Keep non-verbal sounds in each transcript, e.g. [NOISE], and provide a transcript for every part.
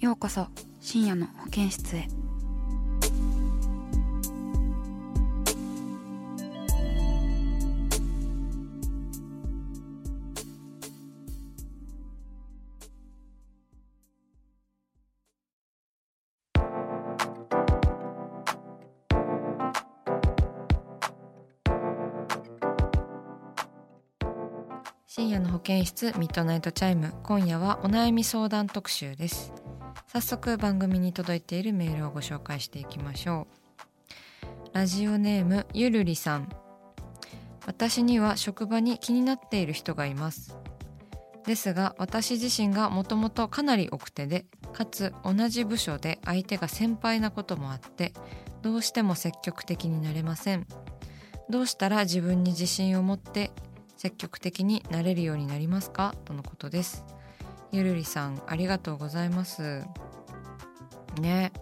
ようこそ深夜の保健室へ。深夜の保健室ミッドナイトチャイム。今夜はお悩み相談特集です。早速番組に届いているメールをご紹介していきましょう。ラジオネームゆるりさん。私には職場に気になっている人がいます。ですが私自身がもともとかなり奥手でかつ同じ部署で相手が先輩なこともあってどうしても積極的になれません。どうしたら自分に自信を持って積極的になれるようになりますか？とのことです。ゆるりさんありがとうございます。ね。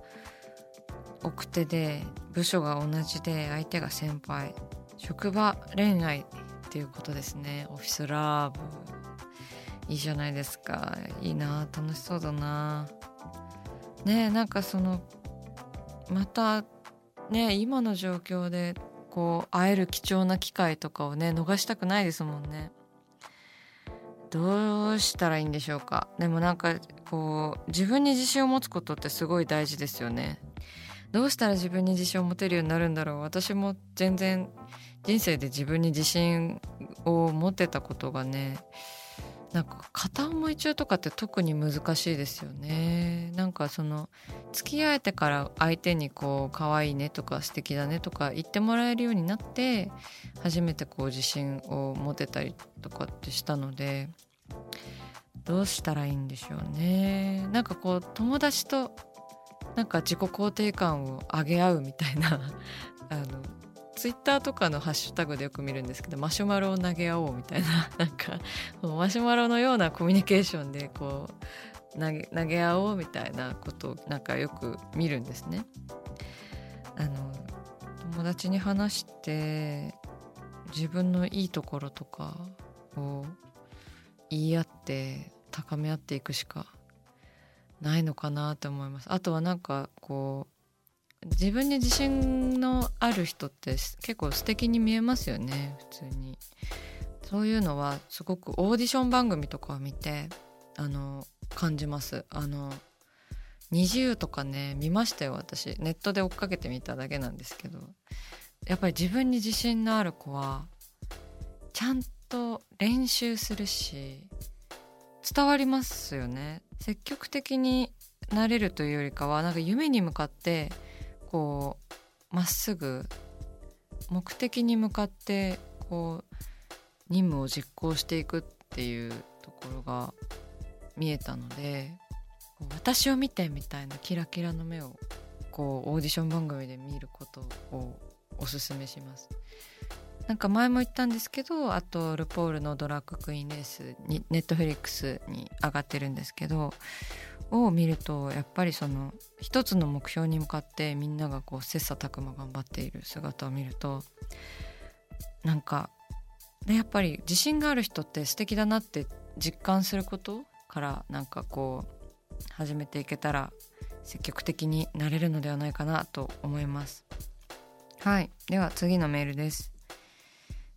奥手で部署が同じで相手が先輩。職場恋愛っていうことですね。オフィスラーブ。いいじゃないですか。いいな楽しそうだなねなんかそのまたね今の状況でこう会える貴重な機会とかをね逃したくないですもんね。どうしたらいいんでしょうか？でもなんかこう自分に自信を持つことってすごい大事ですよね。どうしたら自分に自信を持てるようになるんだろう？私も全然人生で自分に自信を持ってたことがねなんか片思い中とかって特に難しいですよね。なんかその付き合えてから相手にこう可愛いねとか素敵だねとか言ってもらえるようになって初めてこう自信を持てたりとかってしたのでどうしたらいいんでしょうね。なんかこう友達となんか自己肯定感を上げ合うみたいな [LAUGHS] あのツイッターとかのハッシュタグでよく見るんですけどマシュマロを投げ合おうみたいな [LAUGHS] なんかマシュマロのようなコミュニケーションでこう投げ投げ合おうみたいなことをなんかよく見るんですね。あの友達に話して自分のいいところとかを言い合って高め合っていくしかないのかなと思います。あとはなんかこう自分に自信のある人って結構素敵に見えますよね普通に。そういうのはすごくオーディション番組とかを見てあの感じます。あの20とかね見ましたよ私。ネットで追っかけてみただけなんですけど。やっぱり自分に自信のある子はちゃんと練習するし伝わりますよね。積極的になれるというよりかはなんか夢に向かってこうまっすぐ目的に向かってこう任務を実行していくっていうところが見えたので私を見てみたいなキラキラの目をこうオーディション番組で見ることをおすすめします。なんか前も言ったんですけどあとルポールのドラッグクイーンレースにネットフリックスに上がってるんですけどを見るとやっぱりその一つの目標に向かってみんながこう切磋琢磨頑張っている姿を見るとなんかでやっぱり自信がある人って素敵だなって実感することからなんかこう始めていけたら積極的になれるのではないかなと思います。はい。では次のメールです、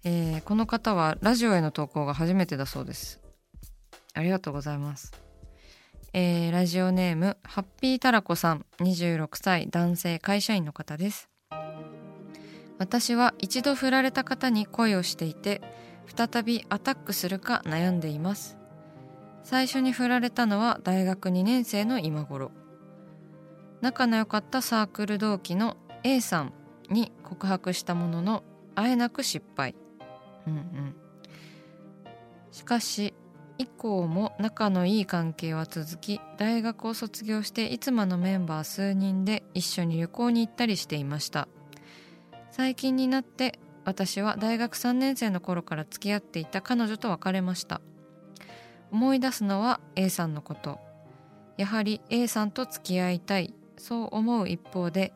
えーこの方はラジオへの投稿が初めてだそうです。ありがとうございます。えーラジオネームハッピータラコさん26歳男性会社員の方です。私は一度振られた方に恋をしていて再びアタックするか悩んでいます。最初に振られたのは大学2年生の今頃。仲の良かったサークル同期の A さんに告白したもののあえなく失敗。うんうん。しかし以降も仲のいい関係は続き大学を卒業していつものメンバー数人で一緒に旅行に行ったりしていました。最近になって私は大学3年生の頃から付き合っていた彼女と別れました。思い出すのは A さんのこと。やはり A さんと付き合いたいそう思う一方で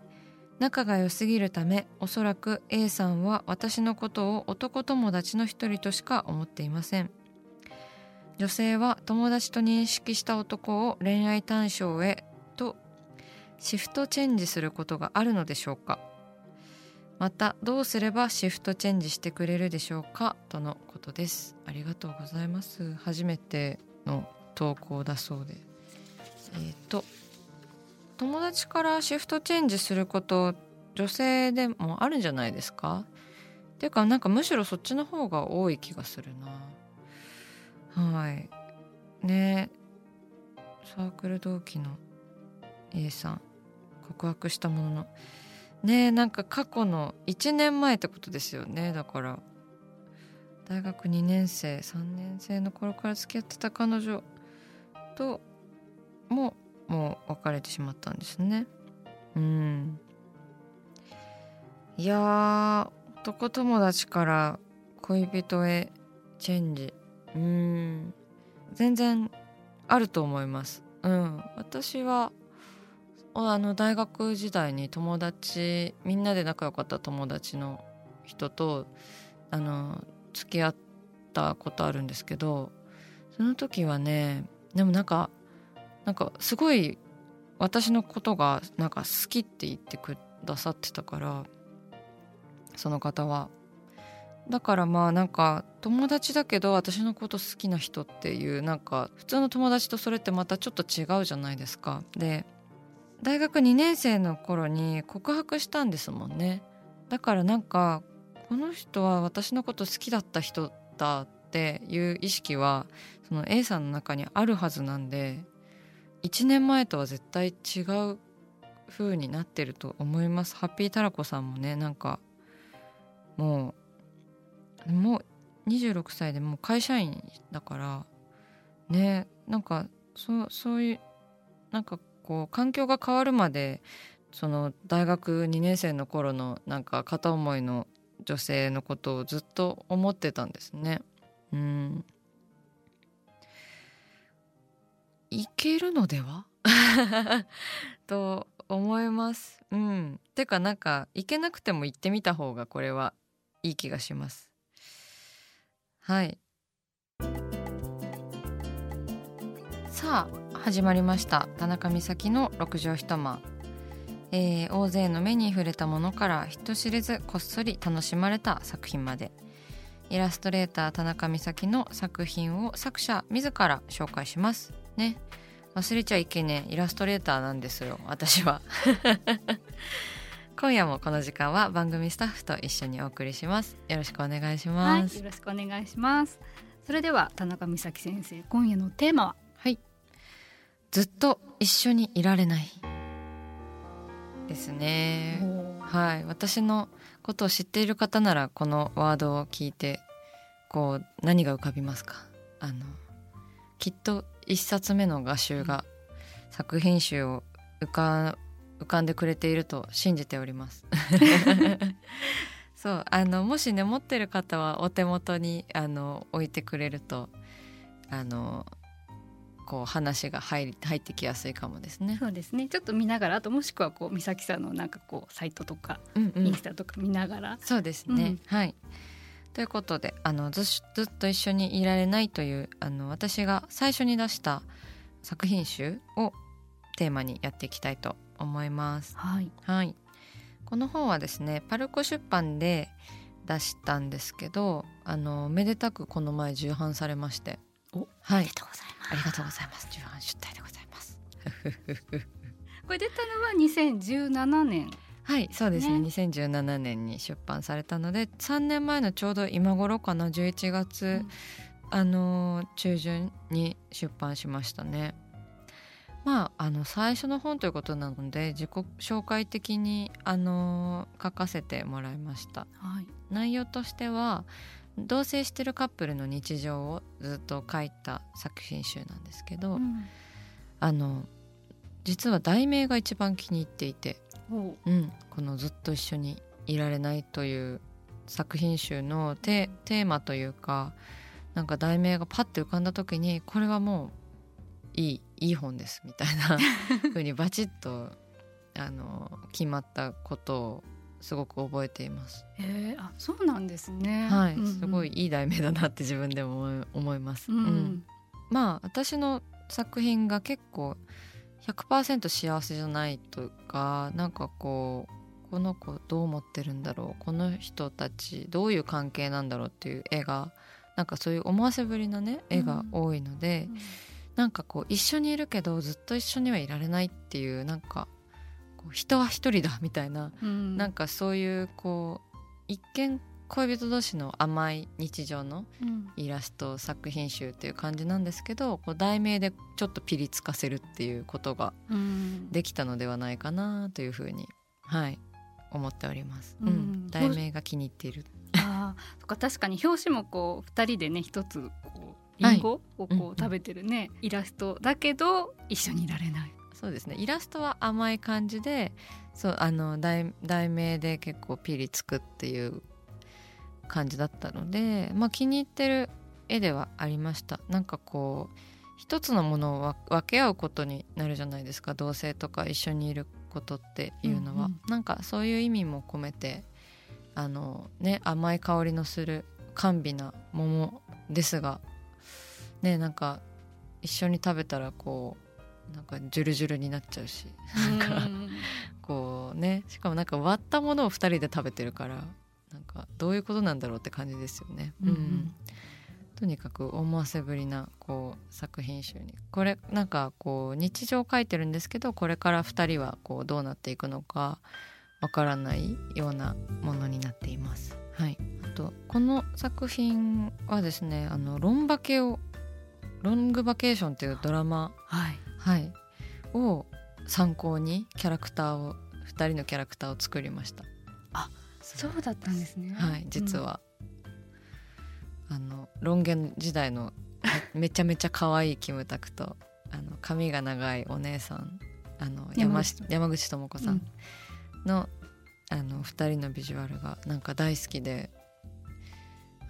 仲が良すぎるためおそらく A さんは私のことを男友達の一人としか思っていません。女性は友達と認識した男を恋愛対象へとシフトチェンジすることがあるのでしょうか。またどうすればシフトチェンジしてくれるでしょうか？とのことです。ありがとうございます。初めての投稿だそうで。えっ、と友達からシフトチェンジすること女性でもあるんじゃないですか？っていうかなんかむしろそっちの方が多い気がするな。はい。ね。サークル同期の A さん告白したものの。ねなんか過去の1年前ってことですよね。だから。大学2年生3年生の頃から付き合ってた彼女。とももう別れてしまったんですね。うん。いや男友達から恋人へチェンジ。うん。全然あると思います。うん。私はあの大学時代に友達みんなで仲良かった友達の人とあの付き合ったことあるんですけどその時はねでもなんかなんかすごい私のことがなんか好きって言ってくださってたからその方は。だからまあなんか友達だけど私のこと好きな人っていうなんか普通の友達とそれってまたちょっと違うじゃないですか。で大学2年生の頃に告白したんですもんね。だからなんかこの人は私のこと好きだった人だっていう意識はその A さんの中にあるはずなんで1年前とは絶対違う風になってると思います。ハッピータラコさんもねなんかもうもう26歳でもう会社員だからねなんかそうそういうなんかこう環境が変わるまでその大学2年生の頃のなんか片思いの女性のことをずっと思ってたんですね。うんいけるのでは？[LAUGHS] と思います。うん。てかなんか行けなくても行ってみた方がこれはいい気がします。はい。さあ始まりました。田中美咲の六畳一間。えー大勢の目に触れたものから人知れずこっそり楽しまれた作品まで。イラストレーター田中美咲の作品を作者自ら紹介します。ね。忘れちゃいけねえイラストレーターなんですよ私は。今夜もこの時間は番組スタッフと一緒にお送りします。よろしくお願いしはい、ますよろしくお願いします。それでは田中美咲先生、今夜のテーマは？はい、ずっと一緒にいられない。ですね。はい。私のことを知っている方ならこのワードを聞いてこう何が浮かびますか？あのきっと一冊目の画集が作品集を浮か浮かんでくれていると信じております。そうあのもしね持ってる方はお手元にあの置いてくれるとあのこう話が入り入ってきやすいかもですね。そうですね。ちょっと見ながら、あともしくはこう美咲さんのなんかこうサイトとか、うんうんインスタとか見ながら。そうですね、うんはいということであのずしずっと一緒にいられないというあの私が最初に出した作品集をテーマにやっていきたいと思います。はい。はい、この本はですねパルコ出版で出したんですけどあのめでたくこの前重版されまして。お。はい。ありがとうございまありがとうございます。重版出題でございます。[LAUGHS] これ出たのは2017年。はいそうですね。ね。2017年に出版されたので3年前のちょうど今頃かな。11月、うん。あのー中旬に出版しましたねまああの最初の本ということなので自己紹介的にあのー書かせてもらいました。はい。内容としては同棲してるカップルの日常をずっと書いた作品集なんですけど、うん。あの実は題名が一番気に入っていておう。うん、この「ずっと一緒にいられない」という作品集のテテーマというかなんか題名がパッて浮かんだ時にこれはもういいいい本ですみたいな [LAUGHS] 風にバチッとあの決まったことをすごく覚えています。へえあそうなんですね。はい、うんうん。すごいいい題名だなって自分でも思います。うん、うん。まあ私の作品が結構100%幸せじゃないとかなんかこうこの子どう思ってるんだろうこの人たちどういう関係なんだろうっていう絵がなんかそういう思わせぶりなね絵が多いので、なんかこう一緒にいるけどずっと一緒にはいられないっていうなんかこう人は一人だみたいなうん。なんかそういうこう一見恋人同士の甘い日常のうん。イラスト作品集っていう感じなんですけどこう題名でちょっとピリつかせるっていうことがうん。できたのではないかなというふうにはい思っております。ううん。ん、題名が気に入っている。あーそっか確かに表紙もこう二人でね一つこうはいリンゴをうんうこうん食べてるね、イラストだけど一緒にいられない。そうですね。イラストは甘い感じでそうあの題題名で結構ピリつくっていう感じだったので、まあ、気に入ってる絵ではありました。なんかこう一つのものをわ分け合うことになるじゃないですか。同性とか一緒にいることっていうのは、うん。なんかそういう意味も込めてあのね甘い香りのする甘美な桃ですがねなんか一緒に食べたらこうなんかジュルジュルになっちゃうしなんかうんこうねしかもなんか割ったものを2人で食べてるからなんかどういうことなんだろうって感じですよね。うんうんとにかく思わせぶりなこう作品集にこれなんかこう日常を書いてるんですけどこれから2人はこうどうなっていくのかわからないようなものになっています。はい、あとこの作品はですねあのロンバケをロングバケーションっていうドラマはい。はい、を参考にキャラクターを2人のキャラクターを作りました。そうだったんですね。はい、実は、あのロン毛時代のめ [LAUGHS] めちゃめちゃ可愛いキムタクとあの髪が長いお姉さんあの山山口智子さんの,、あの2人のビジュアルがなんか大好きで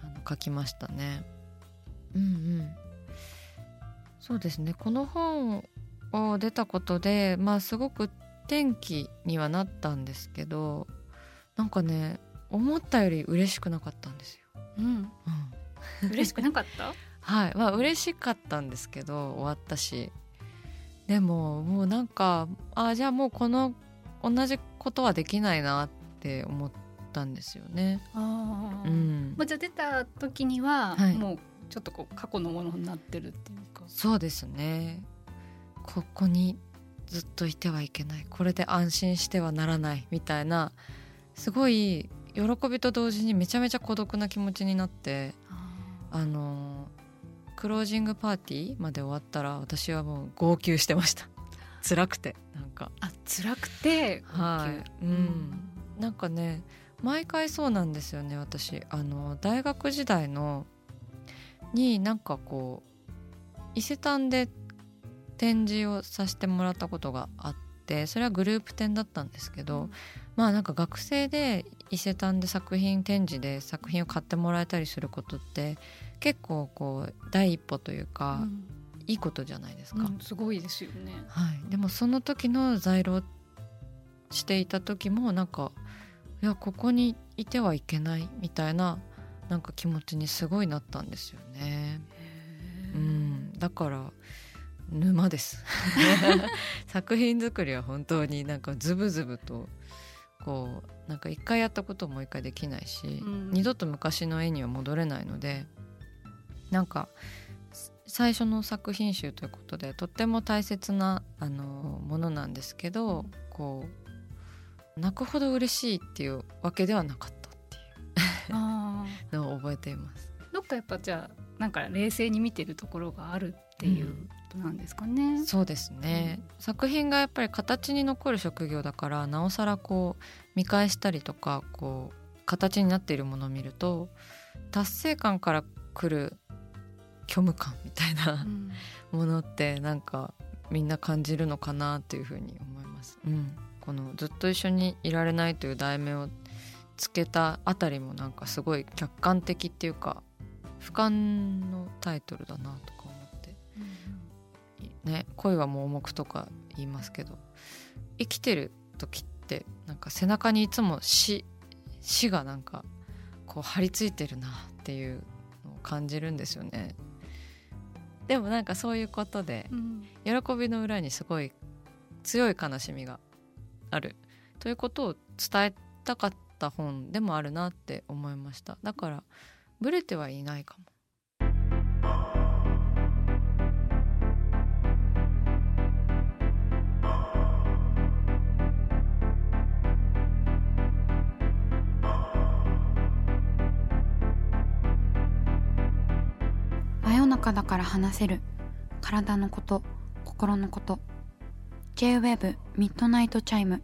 あの描きましたね。うんうんそうですねこの本を出たことでまあすごく転機にはなったんですけどなんかね思ったより嬉しくなかったんですよ。うん。うん、嬉しくなかった？[LAUGHS] はいまあ嬉しかったんですけど終わったしでももうなんかあじゃあもうこの同じことはできないなって思ったんですよね。ああ。うんまあじゃあ出た時には、はいもうちょっとこう過去のものになってるっていうか。そうですね。ここにずっといてはいけない。これで安心してはならないみたいなすごい喜びと同時にめちゃめちゃ孤独な気持ちになってああのクロージングパーティーまで終わったら私はもう号泣してました。[LAUGHS] 辛くてなんか。あ辛くて。はい。うん。なんかね毎回そうなんですよね私。あの大学時代のになんかこう伊勢丹で展示をさせてもらったことがあってそれはグループ展だったんですけど、まあなんか学生で伊勢丹で作品展示で作品を買ってもらえたりすることって結構こう第一歩というか、うんいいことじゃないですか。うんすごいですよね。はい、でもその時の在労していた時もなんかいやここにいてはいけないみたいななんか気持ちにすごいなったんですよね。うん、だから沼です。[LAUGHS] 作品作りは本当になんかズブズブとこうなんか一回やったことをもう一回できないし、うん。二度と昔の絵には戻れないのでなんか最初の作品集ということでとっても大切なあのものなんですけどこう泣くほど嬉しいっていうわけではなかったのを覚えています。どっかやっぱじゃあなんか冷静に見てるところがあるっていうことなんですかね。うん、そうですね、うん、作品がやっぱり形に残る職業だからなおさらこう見返したりとかこう形になっているものを見ると達成感からくる虚無感みたいな、[LAUGHS] ものってなんかみんな感じるのかなというふうに思います。うん、このずっと一緒にいられないという題名をつけたあたりもなんかすごい客観的っていうか俯瞰のタイトルだなとか思って、うん、ね恋は盲目とか言いますけど。生きてる時ってなんか背中にいつも死死がなんかこう張り付いてるなっていうのを感じるんですよね。でもなんかそういうことで、うん、喜びの裏にすごい強い悲しみがある。ということを伝えたかった本でもあるなって思いました。だからブレてはいないかも。中だから話せる。体のこと心のこと。 J-WAVE ミッドナイトチャイム